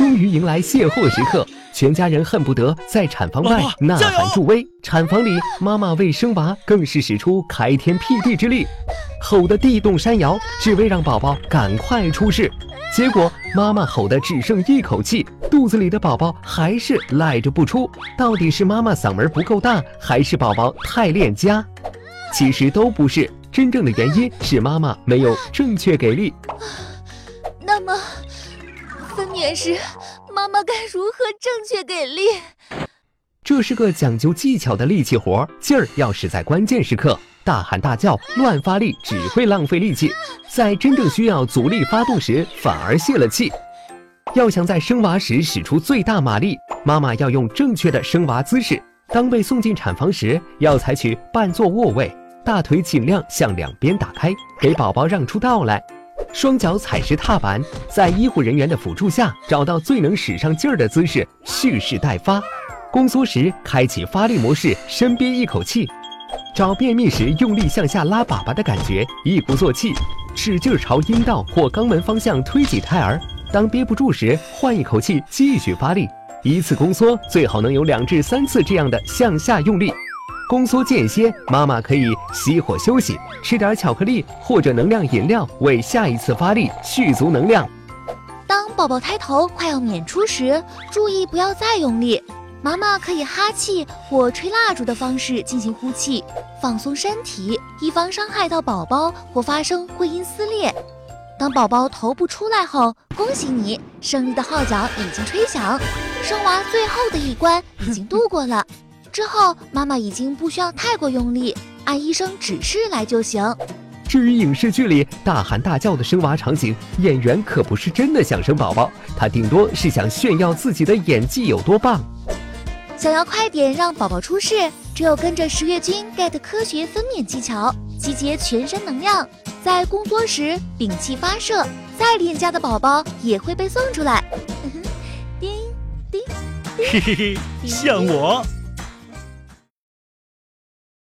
终于迎来卸货时刻，全家人恨不得在产房外呐喊助威。产房里，妈妈为生娃更是使出开天辟地之力，吼得地动山摇，只为让宝宝赶快出世。结果妈妈吼得只剩一口气，肚子里的宝宝还是赖着不出。到底是妈妈嗓门不够大，还是宝宝太恋家？其实都不是，真正的原因是妈妈没有正确给力。那么，分娩时妈妈该如何正确给力？这是个讲究技巧的力气活，劲儿要使在关键时刻。大喊大叫、乱发力只会浪费力气，在真正需要阻力发动时反而泄了气。要想在生娃时使出最大马力，妈妈要用正确的生娃姿势。当被送进产房时，要采取半坐卧位，大腿尽量向两边打开，给宝宝让出道来。双脚踩实踏板，在医护人员的辅助下，找到最能使上劲儿的姿势，蓄势待发。宫缩时开启发力模式，深憋一口气。找便秘时用力向下拉粑粑的感觉，一鼓作气，使劲朝阴道或肛门方向推挤胎儿。当憋不住时，换一口气继续发力。一次宫缩最好能有两至三次这样的向下用力。宫缩间歇，妈妈可以熄火休息，吃点巧克力或者能量饮料，为下一次发力蓄足能量。当宝宝胎头快要娩出时，注意不要再用力。妈妈可以哈气或吹蜡烛的方式进行呼气，放松身体，以防伤害到宝宝或发生会阴撕裂。当宝宝头部出来后，恭喜你，胜利的号角已经吹响，生娃最后的一关已经度过了。之后，妈妈已经不需要太过用力，按医生指示来就行。至于影视剧里大喊大叫的生娃场景，演员可不是真的想生宝宝，他顶多是想炫耀自己的演技有多棒。想要快点让宝宝出世，只有跟着十月君 get 科学分娩技巧，集结全身能量，在宫缩时屏气发射，再恋家的宝宝也会被送出来。叮叮，嘿嘿嘿，像我。